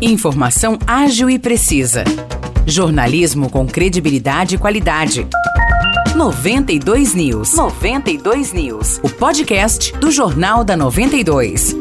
Informação ágil e precisa. Jornalismo com credibilidade e qualidade. 92 News. 92 News. O podcast do Jornal da 92.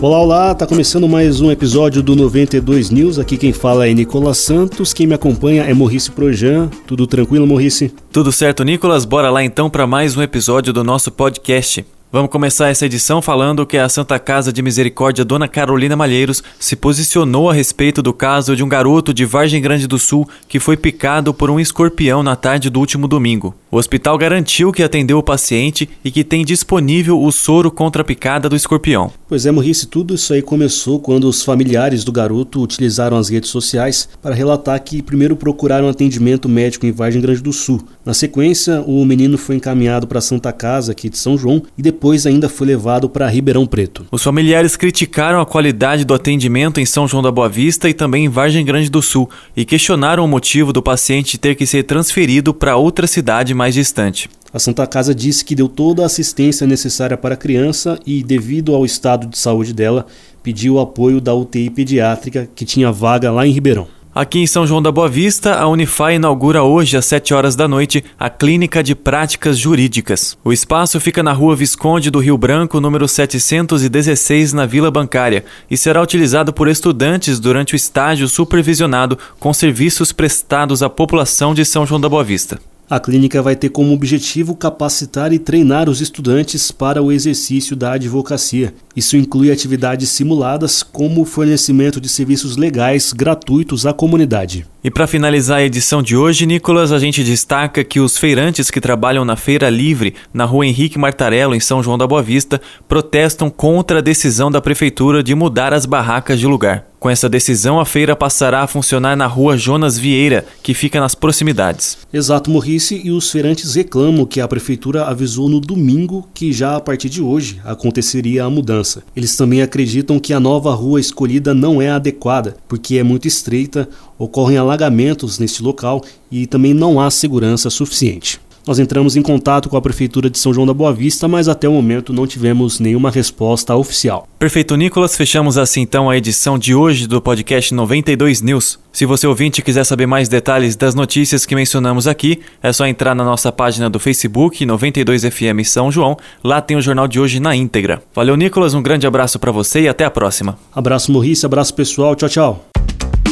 Olá, olá, tá começando mais um episódio do 92 News. Aqui quem fala é Nicolas Santos, quem me acompanha é Morrice Projan. Tudo tranquilo, Morrice? Tudo certo, Nicolas? Bora lá então para mais um episódio do nosso podcast. Vamos começar essa edição falando que a Santa Casa de Misericórdia Dona Carolina Malheiros se posicionou a respeito do caso de um garoto de Vargem Grande do Sul que foi picado por um escorpião na tarde do último domingo. O hospital garantiu que atendeu o paciente e que tem disponível o soro contra a picada do escorpião. Pois é, Morrice, tudo isso aí começou quando os familiares do garoto utilizaram as redes sociais para relatar que primeiro procuraram atendimento médico em Vargem Grande do Sul. Na sequência, o menino foi encaminhado para a Santa Casa aqui de São João e depois depois ainda foi levado para Ribeirão Preto. Os familiares criticaram a qualidade do atendimento em São João da Boa Vista e também em Vargem Grande do Sul e questionaram o motivo do paciente ter que ser transferido para outra cidade mais distante. A Santa Casa disse que deu toda a assistência necessária para a criança e, devido ao estado de saúde dela, pediu o apoio da UTI pediátrica que tinha vaga lá em Ribeirão. Aqui em São João da Boa Vista, a Unify inaugura hoje às 7 horas da noite a Clínica de Práticas Jurídicas. O espaço fica na Rua Visconde do Rio Branco, número 716, na Vila Bancária, e será utilizado por estudantes durante o estágio supervisionado com serviços prestados à população de São João da Boa Vista. A clínica vai ter como objetivo capacitar e treinar os estudantes para o exercício da advocacia. Isso inclui atividades simuladas, como o fornecimento de serviços legais gratuitos à comunidade. E para finalizar a edição de hoje, Nicolas, a gente destaca que os feirantes que trabalham na Feira Livre, na rua Henrique Martarello, em São João da Boa Vista, protestam contra a decisão da prefeitura de mudar as barracas de lugar. Com essa decisão, a feira passará a funcionar na rua Jonas Vieira, que fica nas proximidades. Exato, Morrice, e os feirantes reclamam que a prefeitura avisou no domingo que já a partir de hoje aconteceria a mudança. Eles também acreditam que a nova rua escolhida não é adequada, porque é muito estreita, ocorrem alagamentos neste local e também não há segurança suficiente. Nós entramos em contato com a Prefeitura de São João da Boa Vista, mas até o momento não tivemos nenhuma resposta oficial. Perfeito, Nicolas. Fechamos assim então a edição de hoje do podcast 92 News. Se você ouvinte quiser saber mais detalhes das notícias que mencionamos aqui, é só entrar na nossa página do Facebook 92FM São João. Lá tem o jornal de hoje na íntegra. Valeu, Nicolas. Um grande abraço para você e até a próxima. Abraço, Morrice. Abraço, pessoal. Tchau, tchau.